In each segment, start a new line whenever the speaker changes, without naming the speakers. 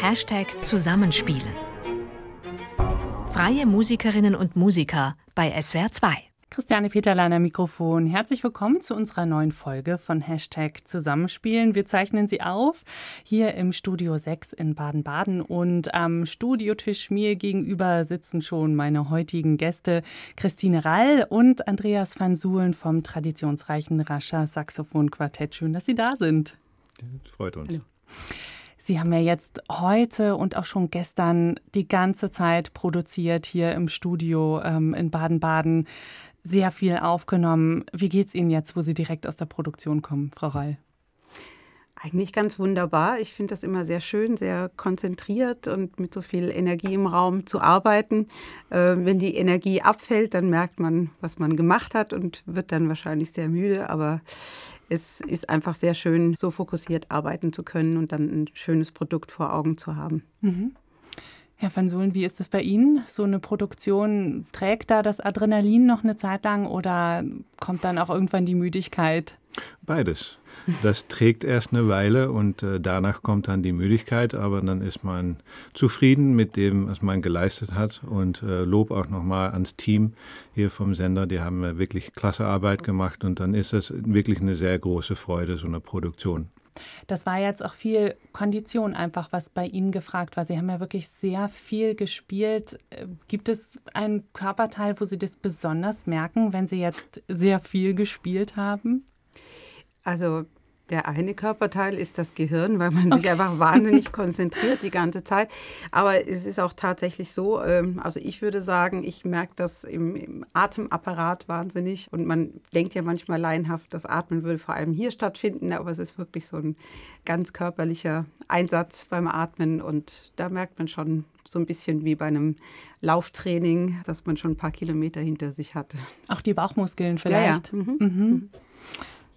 Hashtag Zusammenspielen. Freie Musikerinnen und Musiker bei SWR 2.
Christiane Peterlein Mikrofon. Herzlich willkommen zu unserer neuen Folge von Hashtag Zusammenspielen. Wir zeichnen sie auf hier im Studio 6 in Baden-Baden und am Studiotisch mir gegenüber sitzen schon meine heutigen Gäste Christine Rall und Andreas van Suhlen vom traditionsreichen Rascher Saxophon Quartett. Schön, dass Sie da sind.
Freut uns. Hallo.
Sie haben ja jetzt heute und auch schon gestern die ganze Zeit produziert hier im Studio ähm, in Baden-Baden, sehr viel aufgenommen. Wie geht es Ihnen jetzt, wo Sie direkt aus der Produktion kommen, Frau Rall?
Eigentlich ganz wunderbar. Ich finde das immer sehr schön, sehr konzentriert und mit so viel Energie im Raum zu arbeiten. Äh, wenn die Energie abfällt, dann merkt man, was man gemacht hat und wird dann wahrscheinlich sehr müde. Aber es ist einfach sehr schön, so fokussiert arbeiten zu können und dann ein schönes Produkt vor Augen zu haben.
Mhm. Herr van Sohlen, wie ist es bei Ihnen? So eine Produktion, trägt da das Adrenalin noch eine Zeit lang oder kommt dann auch irgendwann die Müdigkeit?
Beides. Das trägt erst eine Weile und äh, danach kommt dann die Müdigkeit, aber dann ist man zufrieden mit dem, was man geleistet hat und äh, Lob auch nochmal ans Team hier vom Sender. Die haben äh, wirklich klasse Arbeit gemacht und dann ist es wirklich eine sehr große Freude, so eine Produktion.
Das war jetzt auch viel Kondition einfach, was bei Ihnen gefragt war. Sie haben ja wirklich sehr viel gespielt. Gibt es einen Körperteil, wo Sie das besonders merken, wenn Sie jetzt sehr viel gespielt haben?
Also der eine Körperteil ist das Gehirn, weil man okay. sich einfach wahnsinnig konzentriert die ganze Zeit. Aber es ist auch tatsächlich so, ähm, also ich würde sagen, ich merke das im, im, Atemapparat wahnsinnig. Und man denkt ja manchmal laienhaft, das Atmen würde vor allem hier stattfinden, aber es ist wirklich so ein ganz körperlicher Einsatz beim Atmen. Und da merkt man schon so ein bisschen wie bei einem Lauftraining, dass man schon ein paar Kilometer hinter sich hat.
Auch die Bauchmuskeln vielleicht.
Ja, ja. Mhm. Mhm.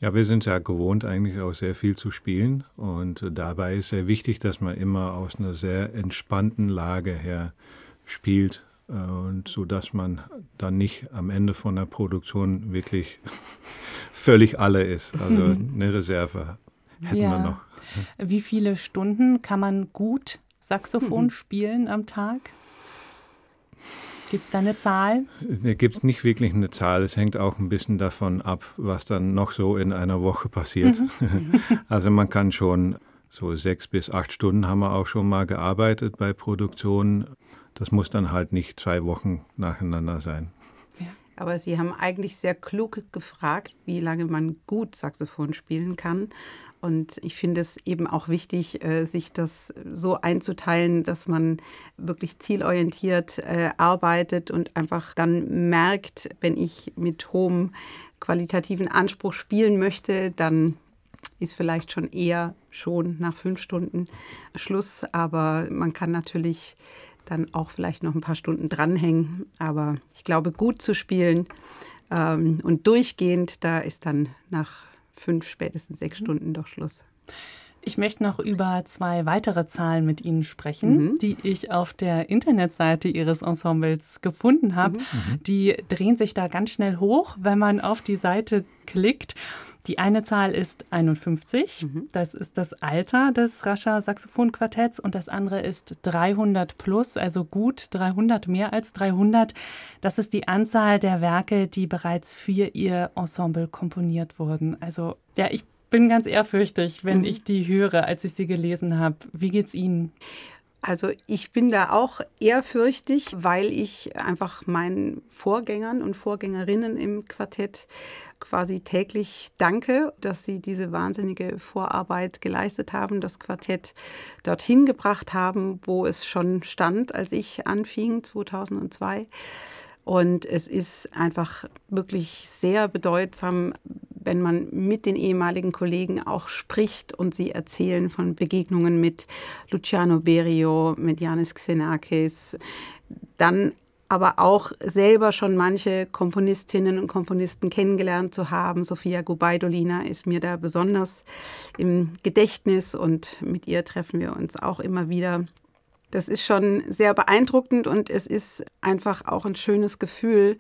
Ja, wir sind ja gewohnt, eigentlich auch sehr viel zu spielen. Und dabei ist sehr wichtig, dass man immer aus einer sehr entspannten Lage her spielt. Äh, und so dass man dann nicht am Ende von der Produktion wirklich völlig alle ist. Also mhm. eine Reserve hätten ja. wir noch.
Wie viele Stunden kann man gut Saxophon mhm. spielen am Tag? Gibt es da eine Zahl?
Da gibt es nicht wirklich eine Zahl. Es hängt auch ein bisschen davon ab, was dann noch so in einer Woche passiert. Mhm. also man kann schon so sechs bis acht Stunden haben wir auch schon mal gearbeitet bei Produktionen. Das muss dann halt nicht zwei Wochen nacheinander sein.
Aber Sie haben eigentlich sehr klug gefragt, wie lange man gut Saxophon spielen kann. Und ich finde es eben auch wichtig, äh, sich das so einzuteilen, dass man wirklich zielorientiert äh, arbeitet und einfach dann merkt, wenn ich mit hohem qualitativen Anspruch spielen möchte, dann ist vielleicht schon eher schon nach fünf Stunden Schluss. Aber man kann natürlich dann auch vielleicht noch ein paar Stunden dranhängen. Aber ich glaube, gut zu spielen ähm, und durchgehend, da ist dann nach fünf, spätestens sechs mhm. Stunden doch Schluss.
Ich möchte noch über zwei weitere Zahlen mit Ihnen sprechen, mhm. die ich auf der Internetseite Ihres Ensembles gefunden habe. Mhm. mhm. Die drehen sich da ganz schnell hoch, wenn man auf die Seite klickt. Die eine Zahl ist 51, mhm. das ist das Alter des Rascher Saxophonquartetts und das andere ist 300 plus, also gut 300, mehr als 300. Das ist die Anzahl der Werke, die bereits für Ihr Ensemble komponiert wurden. Also ja, ich bin ganz ehrfürchtig, wenn mhm. ich die höre, als ich sie gelesen habe. Wie geht's Ihnen?
Also ich bin da auch ehrfürchtig, weil ich einfach meinen Vorgängern und Vorgängerinnen im Quartett quasi täglich danke, dass sie diese wahnsinnige Vorarbeit geleistet haben, das Quartett dorthin gebracht haben, wo es schon stand, als ich anfing 2002. Und es ist einfach wirklich sehr bedeutsam, wenn man mit den ehemaligen Kollegen auch spricht und sie erzählen von Begegnungen mit Luciano Berio, mit Janis Xenakis, dann aber auch selber schon manche Komponistinnen und Komponisten kennengelernt zu haben. Sofia Gubaidolina ist mir da besonders im Gedächtnis und mit ihr treffen wir uns auch immer wieder. Das ist schon sehr beeindruckend und es ist einfach auch ein schönes Gefühl,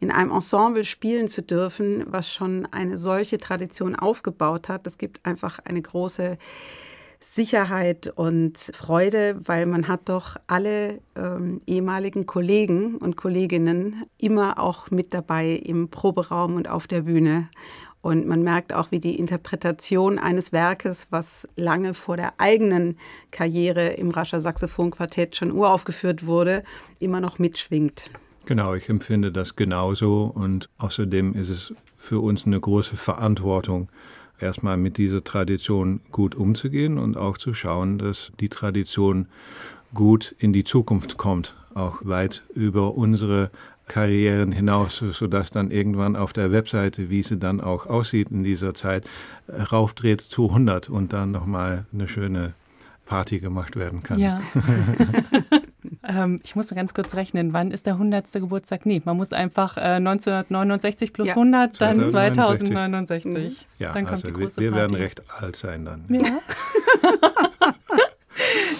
in einem Ensemble spielen zu dürfen, was schon eine solche Tradition aufgebaut hat. Es gibt einfach eine große Sicherheit und Freude, weil man hat doch alle ähm, ehemaligen Kollegen und Kolleginnen immer auch mit dabei im Proberaum und auf der Bühne. Und man merkt auch, wie die Interpretation eines Werkes, was lange vor der eigenen Karriere im Rascher Saxophonquartett schon uraufgeführt wurde, immer noch mitschwingt.
Genau, ich empfinde das genauso und außerdem ist es für uns eine große Verantwortung, erstmal mit dieser Tradition gut umzugehen und auch zu schauen, dass die Tradition gut in die Zukunft kommt, auch weit über unsere Karrieren hinaus, sodass dann irgendwann auf der Webseite, wie sie dann auch aussieht in dieser Zeit, raufdreht zu 100 und dann nochmal eine schöne Party gemacht werden kann.
Ja. ähm, ich muss mal ganz kurz rechnen, wann ist der 100. Geburtstag? Nee, man muss einfach äh, 1969 plus ja. 100, dann 2069.
Ja,
dann
kommt also die große wir, wir werden recht alt sein dann.
Ja.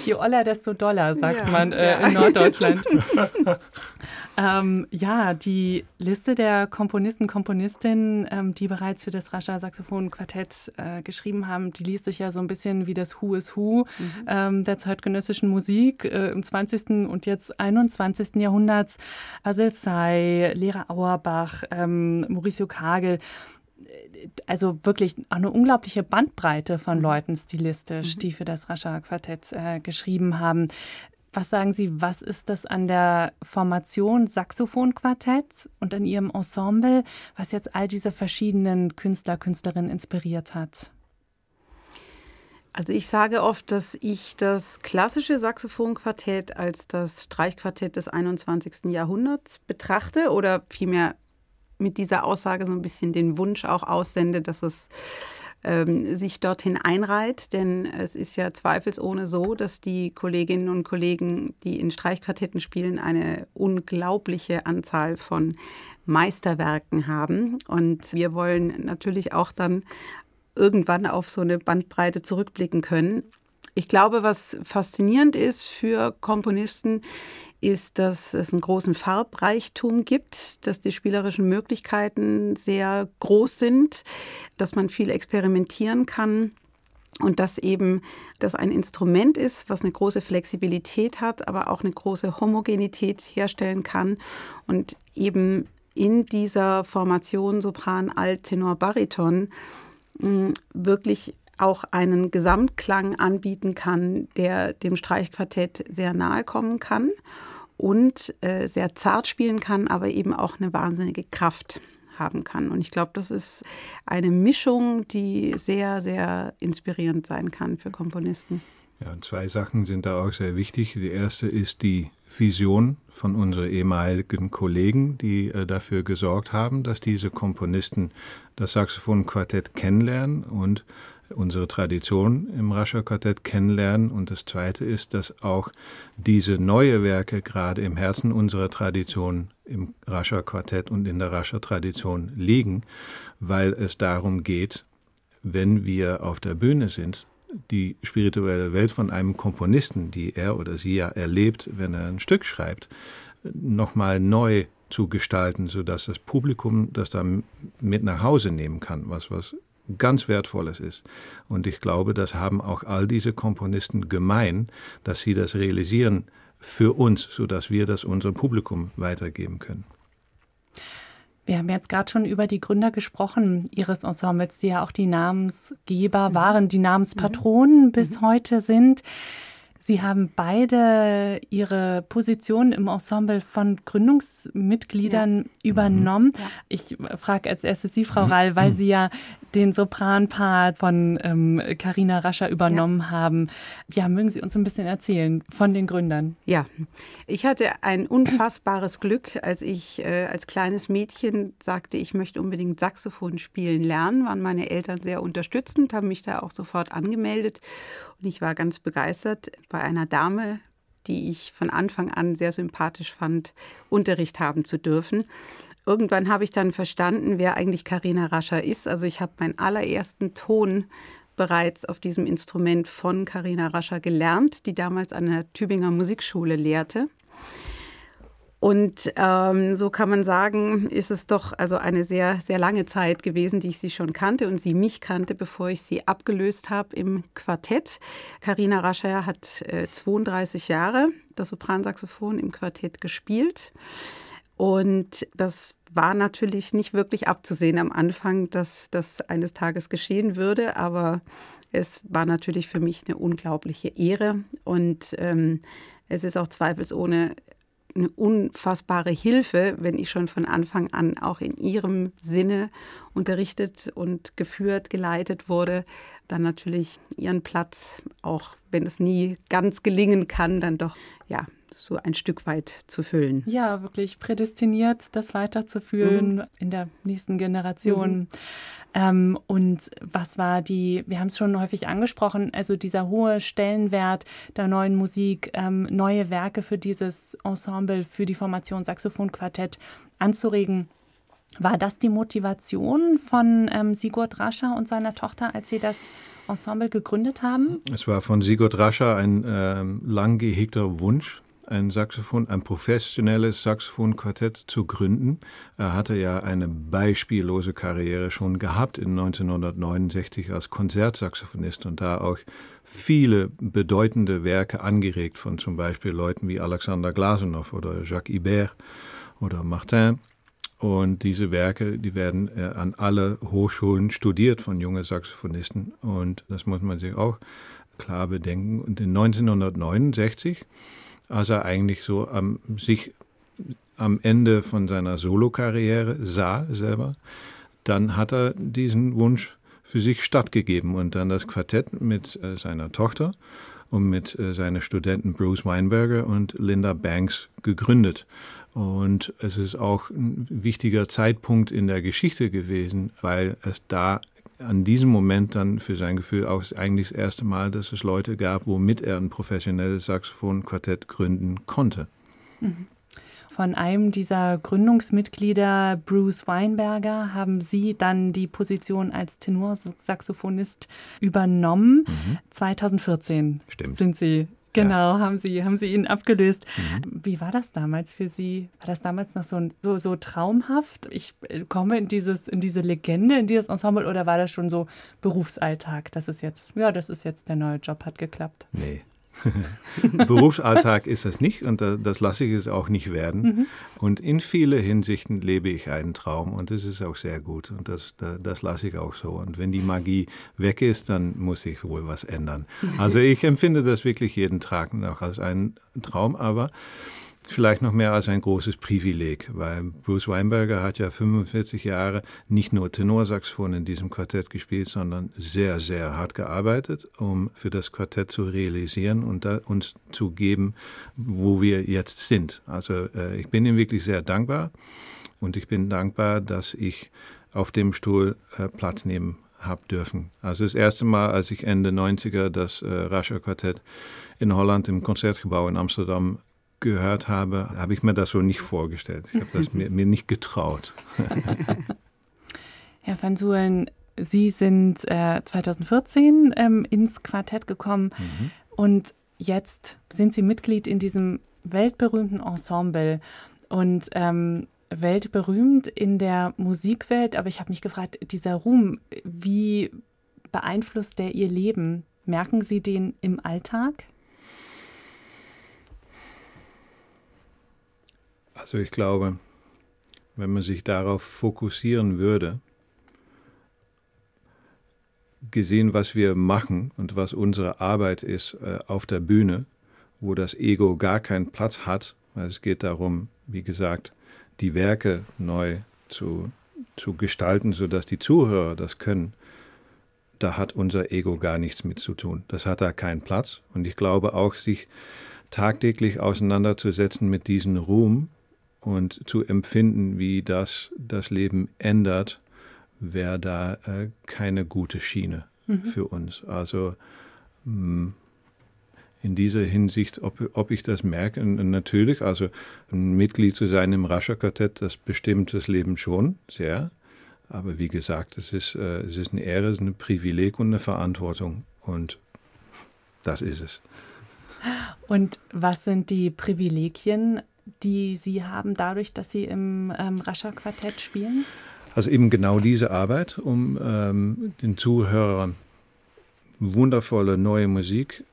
Je oller, desto doller, sagt ja, man äh, ja. in Norddeutschland. ähm, ja, die Liste der Komponisten, Komponistinnen, ähm, die bereits für das Rascher Saxophon-Quartett äh, geschrieben haben, die liest sich ja so ein bisschen wie das Who is Who mhm. ähm, der zeitgenössischen Musik äh, im 20. und jetzt 21. Jahrhunderts. Basil Say, Lehrer Auerbach, ähm, Mauricio Kagel also wirklich auch eine unglaubliche Bandbreite von mhm. Leuten stilistisch, mhm. die für das Rascher Quartett äh, geschrieben haben. Was sagen Sie, was ist das an der Formation Saxophonquartetts und an Ihrem Ensemble, was jetzt all diese verschiedenen Künstler, Künstlerinnen inspiriert hat?
Also ich sage oft, dass ich das klassische Saxophonquartett als das Streichquartett des 21. Jahrhunderts betrachte oder vielmehr mit dieser Aussage so ein bisschen den Wunsch auch aussende, dass es ähm, sich dorthin einreiht. Denn es ist ja zweifelsohne so, dass die Kolleginnen und Kollegen, die in Streichquartetten spielen, eine unglaubliche Anzahl von Meisterwerken haben. Und wir wollen natürlich auch dann irgendwann auf so eine Bandbreite zurückblicken können. Ich glaube, was faszinierend ist für Komponisten, ist, dass es einen großen Farbreichtum gibt, dass die spielerischen Möglichkeiten sehr groß sind, dass man viel experimentieren kann und dass eben das ein Instrument ist, was eine große Flexibilität hat, aber auch eine große Homogenität herstellen kann und eben in dieser Formation Sopran, Alt, Tenor, Bariton hm, wirklich auch einen Gesamtklang anbieten kann, der dem Streichquartett sehr nahe kommen kann und äh, sehr zart spielen kann, aber eben auch eine wahnsinnige Kraft haben kann. Und ich glaube, das ist eine Mischung, die sehr, sehr inspirierend sein kann für Komponisten.
Ja, und zwei Sachen sind da auch sehr wichtig. Die erste ist die Vision von unseren ehemaligen Kollegen, die äh, dafür gesorgt haben, dass diese Komponisten das Saxophonquartett kennenlernen und unsere Tradition im Rascher Quartett kennenlernen. Und das Zweite ist, dass auch diese neue Werke gerade im Herzen unserer Tradition im Rascher Quartett und in der Rascher Tradition liegen, weil es darum geht, wenn wir auf der Bühne sind, die spirituelle Welt von einem Komponisten, die er oder sie ja erlebt, wenn er ein Stück schreibt, nochmal neu zu gestalten, sodass das Publikum das dann mit nach Hause nehmen kann, was, was ganz Wertvolles ist. Und ich glaube, das haben auch all diese Komponisten gemein, dass sie das realisieren für uns, sodass wir das unserem Publikum weitergeben können.
Wir haben jetzt gerade schon über die Gründer gesprochen Ihres Ensembles, die ja auch die Namensgeber mhm. waren, die Namenspatronen mhm. bis mhm. heute sind. Sie haben beide Ihre Position im Ensemble von Gründungsmitgliedern ja. übernommen. Ja. Ich frage als erstes Sie, Frau Rall, weil Sie ja den Sopranpart von Karina ähm, Rascher übernommen ja. haben. Ja, mögen Sie uns ein bisschen erzählen von den Gründern?
Ja, ich hatte ein unfassbares Glück, als ich äh, als kleines Mädchen sagte, ich möchte unbedingt Saxophon spielen lernen, waren meine Eltern sehr unterstützend, haben mich da auch sofort angemeldet und ich war ganz begeistert, bei einer Dame, die ich von Anfang an sehr sympathisch fand, Unterricht haben zu dürfen. Irgendwann habe ich dann verstanden, wer eigentlich Karina Rascher ist. Also ich habe meinen allerersten Ton bereits auf diesem Instrument von Karina Rascher gelernt, die damals an der Tübinger Musikschule lehrte. Und ähm, so kann man sagen, ist es doch also eine sehr, sehr lange Zeit gewesen, die ich sie schon kannte und sie mich kannte, bevor ich sie abgelöst habe im Quartett. Karina Rascher hat äh, 32 Jahre das Sopransaxophon im Quartett gespielt. Und das war natürlich nicht wirklich abzusehen am Anfang, dass das eines Tages geschehen würde, aber es war natürlich für mich eine unglaubliche Ehre. Und ähm, es ist auch zweifelsohne eine unfassbare Hilfe, wenn ich schon von Anfang an auch in ihrem Sinne unterrichtet und geführt, geleitet wurde, dann natürlich ihren Platz, auch wenn es nie ganz gelingen kann, dann doch ja so ein Stück weit zu füllen.
Ja, wirklich prädestiniert, das weiterzuführen mhm. in der nächsten Generation. Mhm. Ähm, und was war die, wir haben es schon häufig angesprochen, also dieser hohe Stellenwert der neuen Musik, ähm, neue Werke für dieses Ensemble, für die Formation Saxophonquartett anzuregen. War das die Motivation von ähm, Sigurd Rascher und seiner Tochter, als sie das Ensemble gegründet haben?
Es war von Sigurd Rascher ein ähm, lang gehegter Wunsch, ein Saxophon, ein professionelles Saxophonquartett zu gründen. Er hatte ja eine beispiellose Karriere schon gehabt in 1969 als Konzertsaxophonist und da auch viele bedeutende Werke angeregt von zum Beispiel Leuten wie Alexander Glasunow oder Jacques Ibert oder Martin. Und diese Werke, die werden äh, an alle Hochschulen studiert von jungen Saxophonisten. Und das muss man sich auch klar bedenken. Und in 1969 als er eigentlich so am, sich am Ende von seiner Solokarriere sah selber, dann hat er diesen Wunsch für sich stattgegeben und dann das Quartett mit äh, seiner Tochter und mit äh, seinen Studenten Bruce Weinberger und Linda Banks gegründet. Und es ist auch ein wichtiger Zeitpunkt in der Geschichte gewesen, weil es da an diesem Moment dann für sein Gefühl auch eigentlich das erste Mal, dass es Leute gab, womit er ein professionelles Saxophonquartett gründen konnte.
Mhm. Von einem dieser Gründungsmitglieder, Bruce Weinberger, haben Sie dann die Position als Tenorsaxophonist übernommen. Mhm. 2014
Stimmt.
sind Sie Genau, ja. haben Sie, haben Sie ihn abgelöst. Mhm. Wie war das damals für Sie? War das damals noch so, so, so traumhaft? Ich äh, komme in, dieses, in diese Legende, in dieses Ensemble oder war das schon so Berufsalltag? Das ist jetzt, ja, das ist jetzt der neue Job, hat geklappt.
Nee, Berufsalltag ist es nicht und das lasse ich es auch nicht werden. Mhm. Und in vielen Hinsichten lebe ich einen Traum und das ist auch sehr gut und das, das lasse ich auch so. Und wenn die Magie weg ist, dann muss ich wohl was ändern. Also ich empfinde das wirklich jeden Tag noch als einen Traum, aber vielleicht noch mehr als ein großes Privileg, weil Bruce Weinberger hat ja 45 Jahre nicht nur Tenorsaxophon in diesem Quartett gespielt, sondern sehr, sehr hart gearbeitet, um für das Quartett zu realisieren und uns zu geben, wo wir jetzt sind. Also äh, ich bin ihm wirklich sehr dankbar und ich bin dankbar, dass ich auf dem Stuhl äh, Platz nehmen habe dürfen. Also das erste Mal, als ich Ende 90er das äh, Rascher Quartett in Holland im Konzertgebouw in Amsterdam gehört habe, habe ich mir das so nicht vorgestellt. Ich habe das mir, mir, nicht getraut.
Herr van Suelen, Sie sind äh, 2014 ähm, ins Quartett gekommen mhm. und jetzt sind Sie Mitglied in diesem weltberühmten Ensemble und ähm, weltberühmt in der Musikwelt. Aber ich habe mich gefragt, dieser Ruhm, wie beeinflusst der Ihr Leben? Merken Sie den im Alltag?
Also ich glaube, wenn man sich darauf fokussieren würde, gesehen, was wir machen und was unsere Arbeit ist äh, auf der Bühne, wo das Ego gar keinen Platz hat, weil es geht darum, wie gesagt, die Werke neu zu, zu gestalten, sodass die Zuhörer das können, da hat unser Ego gar nichts mit zu tun. Das hat da keinen Platz. Und ich glaube auch, sich tagtäglich auseinanderzusetzen mit diesem Ruhm, und zu empfinden, wie das das Leben ändert, wäre da äh, keine gute Schiene mhm. für uns. Also mh, mm, in dieser Hinsicht, ob, ob ich das merke, natürlich, also ein Mitglied zu sein im Rascher-Quartett, das bestimmt das Leben schon sehr. Aber wie gesagt, es ist, äh, es ist eine Ehre, es ist ein Privileg und eine Verantwortung. Und das ist es.
Und was sind die Privilegien die Sie haben, dadurch, dass Sie im ähm, Rascher-Quartett spielen?
Also eben genau diese Arbeit, um ähm, den Zuhörern wundervolle neue Musik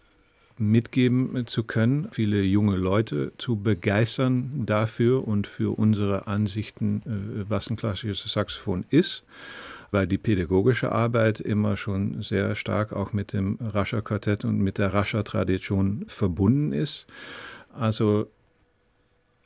mitgeben zu können, viele junge Leute zu begeistern dafür und für unsere Ansichten, äh, was ein klassisches Saxophon ist, weil die pädagogische Arbeit immer schon sehr stark auch mit dem Rascher Quartett und mit der Rascher Tradition verbunden ist. Also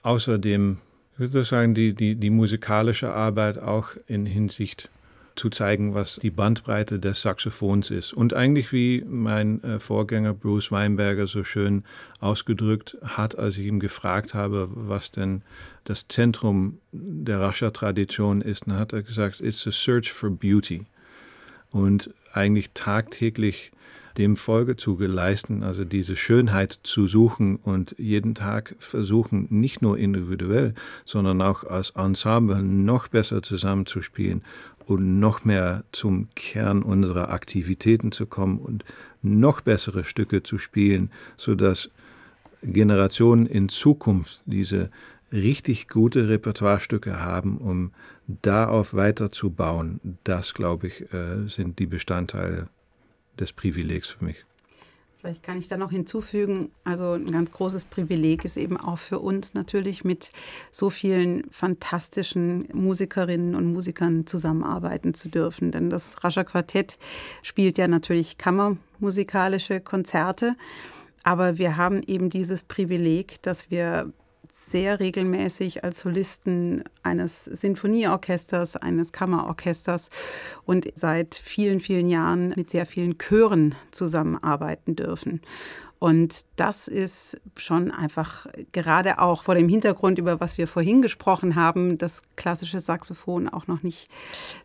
außerdem ich würde sagen, die, die, die musikalische Arbeit auch in Hinsicht zu zeigen, was die Bandbreite des Saxophons ist. Und eigentlich wie mein äh, Vorgänger Bruce Weinberger so schön ausgedrückt hat, als ich ihm gefragt habe, was denn das Zentrum der Rascha-Tradition ist, dann hat er gesagt, it's a search for beauty. Und eigentlich tagtäglich dem Folge zu leisten, also diese Schönheit zu suchen und jeden Tag versuchen, nicht nur individuell, sondern auch als Ensemble noch besser zusammenzuspielen und noch mehr zum Kern unserer Aktivitäten zu kommen und noch bessere Stücke zu spielen, sodass Generationen in Zukunft diese richtig gute Repertoirestücke haben, um darauf weiterzubauen. Das, glaube ich, äh, sind die Bestandteile des Privilegs für mich.
Vielleicht kann ich da noch hinzufügen, also ein ganz großes Privileg ist eben auch für uns natürlich mit so vielen fantastischen Musikerinnen und Musikern zusammenarbeiten zu dürfen. Denn das Rascher Quartett spielt ja natürlich kammermusikalische Konzerte. Aber wir haben eben dieses Privileg, dass wir sehr regelmäßig als Solisten eines Sinfonieorchesters, eines Kammerorchesters und seit vielen, vielen Jahren mit sehr vielen Chören zusammenarbeiten dürfen. Und das ist schon einfach gerade auch vor dem Hintergrund, über was wir vorhin gesprochen haben, das klassische Saxophon auch noch nicht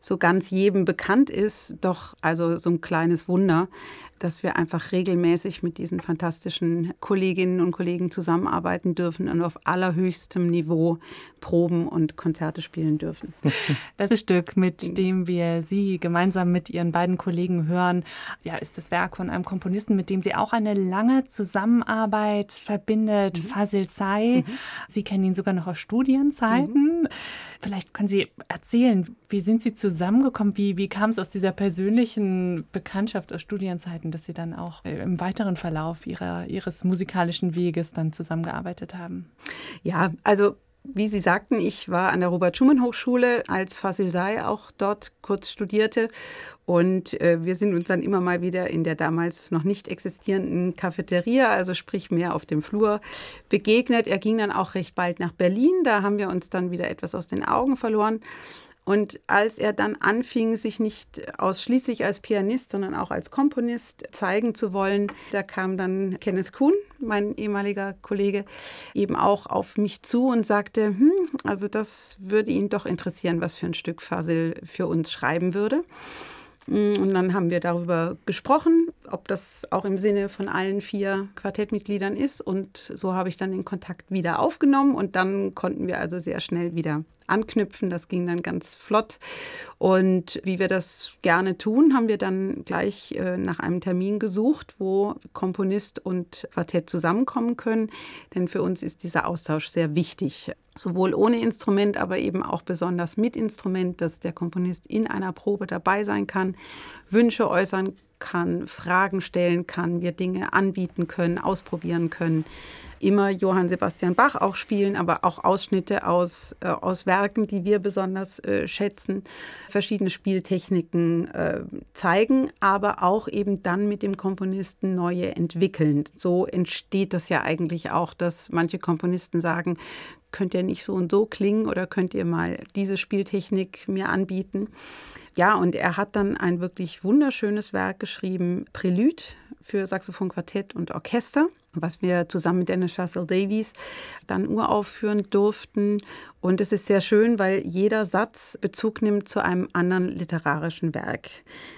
so ganz jedem bekannt ist, doch also so ein kleines Wunder, dass wir einfach regelmäßig mit diesen fantastischen Kolleginnen und Kollegen zusammenarbeiten dürfen und auf allerhöchstem Niveau proben und Konzerte spielen dürfen.
Das Stück, mit dem wir Sie gemeinsam mit Ihren beiden Kollegen hören, ja, ist das Werk von einem Komponisten, mit dem Sie auch eine lange Zusammenarbeit verbindet, mhm. Fasil Say. Mhm. Sie kennen ihn sogar noch aus Studienzeiten. Mhm. Vielleicht können Sie erzählen, wie sind Sie zusammengekommen? Wie, wie kam es aus dieser persönlichen Bekanntschaft aus Studienzeiten, dass Sie dann auch äh, im weiteren Verlauf ihrer, Ihres musikalischen Weges dann zusammengearbeitet haben?
Ja, also wie Sie sagten, ich war an der Robert-Schumann-Hochschule, als Fasil Say auch dort kurz studierte. Und äh, wir sind uns dann immer mal wieder in der damals noch nicht existierenden Cafeteria, also sprich mehr auf dem Flur, begegnet. Er ging dann auch recht bald nach Berlin. Da haben wir uns dann wieder etwas aus den Augen verloren. Und als er dann anfing, sich nicht ausschließlich als Pianist, sondern auch als Komponist zeigen zu wollen, da kam dann Kenneth Kuhn, mein ehemaliger Kollege, eben auch auf mich zu und sagte, hm, also das würde ihn doch interessieren, was für ein Stück Fasil für uns schreiben würde. Und dann haben wir darüber gesprochen, ob das auch im Sinne von allen vier Quartettmitgliedern ist. Und so habe ich dann den Kontakt wieder aufgenommen und dann konnten wir also sehr schnell wieder anknüpfen. Das ging dann ganz flott. Und wie wir das gerne tun, haben wir dann gleich äh, nach einem Termin gesucht, wo Komponist und Quartett zusammenkommen können. Denn für uns ist dieser Austausch sehr wichtig. Sowohl ohne Instrument, aber eben auch besonders mit Instrument, dass der Komponist in einer Probe dabei sein kann, Wünsche äußern kann, Fragen stellen kann, wir Dinge anbieten können, ausprobieren können immer Johann Sebastian Bach auch spielen, aber auch Ausschnitte aus, äh, aus Werken, die wir besonders äh, schätzen, verschiedene Spieltechniken äh, zeigen, aber auch eben dann mit dem Komponisten neue entwickeln. So entsteht das ja eigentlich auch, dass manche Komponisten sagen, könnt ihr nicht so und so klingen oder könnt ihr mal diese Spieltechnik mir anbieten? Ja, und er hat dann ein wirklich wunderschönes Werk geschrieben, Prelude für Saxophon, Quartett und Orchester was wir zusammen mit Dennis Russell Davies dann uraufführen durften. Und es ist sehr schön, weil jeder Satz Bezug nimmt zu einem anderen literarischen Werk.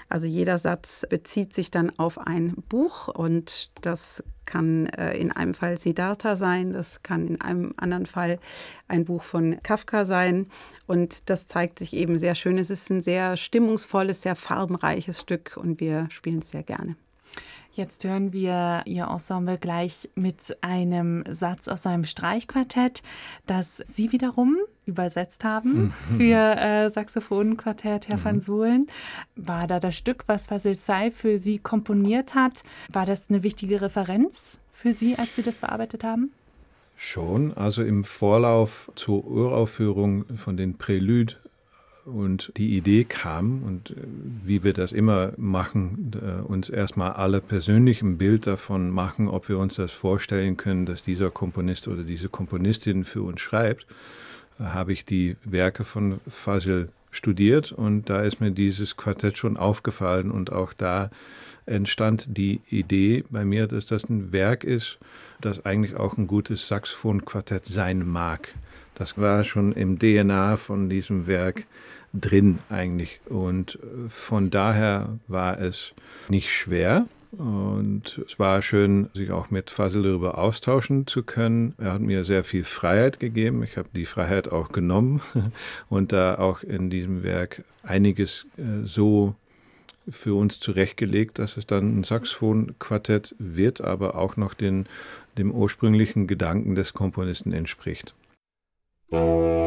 Also jeder Satz bezieht sich dann auf ein Buch und das kann äh, in einem Fall Siddhartha sein, das kann in einem anderen Fall ein Buch von Kafka sein. Und das zeigt sich eben sehr schön. Es ist ein sehr stimmungsvolles, sehr farbenreiches Stück und wir spielen es sehr gerne.
Jetzt hören wir Ihr Ensemble gleich mit einem Satz aus einem Streichquartett, das Sie wiederum übersetzt haben mhm. für äh, Saxophonquartett Herr mhm. van Suhlen. War da das Stück, was Fasil Say für Sie komponiert hat, war das eine wichtige Referenz für Sie, als Sie das bearbeitet haben?
Schon, also im Vorlauf zur Uraufführung von den Prälude und die Idee kam und äh, wie wir das immer machen, äh, uns erstmal alle persönlich ein Bild davon machen, ob wir uns das vorstellen können, dass dieser Komponist oder diese Komponistin für uns schreibt, habe ich die Werke von Fazil studiert und da ist mir dieses Quartett schon aufgefallen und auch da entstand die Idee bei mir, dass das ein Werk ist, das eigentlich auch ein gutes Saxophonquartett sein mag. Das war schon im DNA von diesem Werk drin eigentlich. Und von daher war es nicht schwer. Und es war schön, sich auch mit Fasil darüber austauschen zu können. Er hat mir sehr viel Freiheit gegeben. Ich habe die Freiheit auch genommen und da auch in diesem Werk einiges äh, so für uns zurechtgelegt, dass es dann ein Saxophonquartett wird, aber auch noch den, dem ursprünglichen Gedanken des Komponisten entspricht.
Musik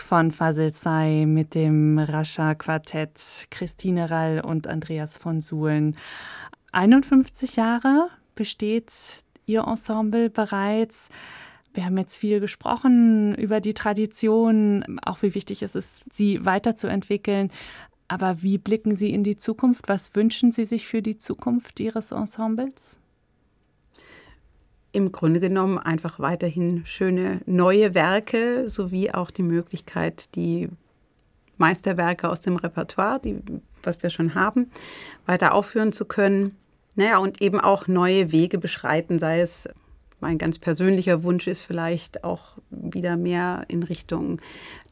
Von Fasel Say mit dem Rascha Quartett, Christine Rall und Andreas von Suhlen. 51 Jahre besteht Ihr Ensemble bereits. Wir haben jetzt viel gesprochen über die Tradition, auch wie wichtig es ist, sie weiterzuentwickeln. Aber wie blicken Sie in die Zukunft? Was wünschen Sie sich für die Zukunft Ihres Ensembles?
Im Grunde genommen einfach weiterhin schöne neue Werke sowie auch die Möglichkeit, die Meisterwerke aus dem Repertoire, die, was wir schon haben, weiter aufführen zu können. Naja, und eben auch neue Wege beschreiten, sei es mein ganz persönlicher Wunsch ist vielleicht auch wieder mehr in Richtung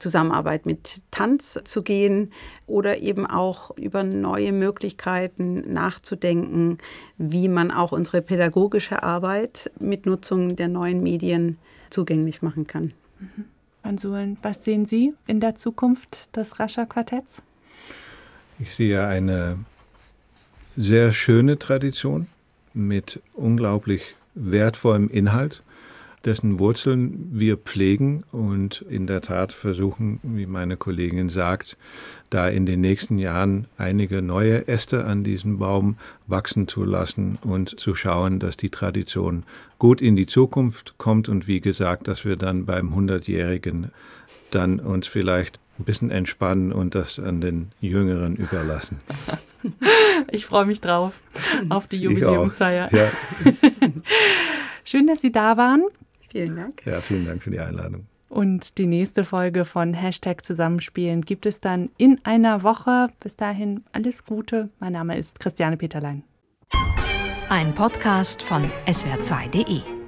Zusammenarbeit mit Tanz zu gehen oder eben auch über neue Möglichkeiten nachzudenken, wie man auch unsere pädagogische Arbeit mit Nutzung der neuen Medien zugänglich machen kann.
Mhm. was sehen Sie in der Zukunft des Rascher Quartetts?
Ich sehe eine sehr schöne Tradition mit unglaublich wertvollem Inhalt, dessen Wurzeln wir pflegen und in der Tat versuchen, wie meine Kollegin sagt, da in den nächsten Jahren einige neue Äste an diesem Baum wachsen zu lassen und zu schauen, dass die Tradition gut in die Zukunft kommt und wie gesagt, dass wir dann beim 100-Jährigen dann uns vielleicht ein bisschen entspannen und das an den Jüngeren überlassen.
Ich freue mich drauf, auf die Jubiläumsfeier.
Ja.
Schön, dass Sie da waren.
Vielen Dank.
Ja, vielen Dank für die Einladung.
Und die nächste Folge von Hashtag Zusammenspielen gibt es dann in einer Woche. Bis dahin alles Gute. Mein Name ist Christiane Peterlein.
Ein Podcast von swr2.de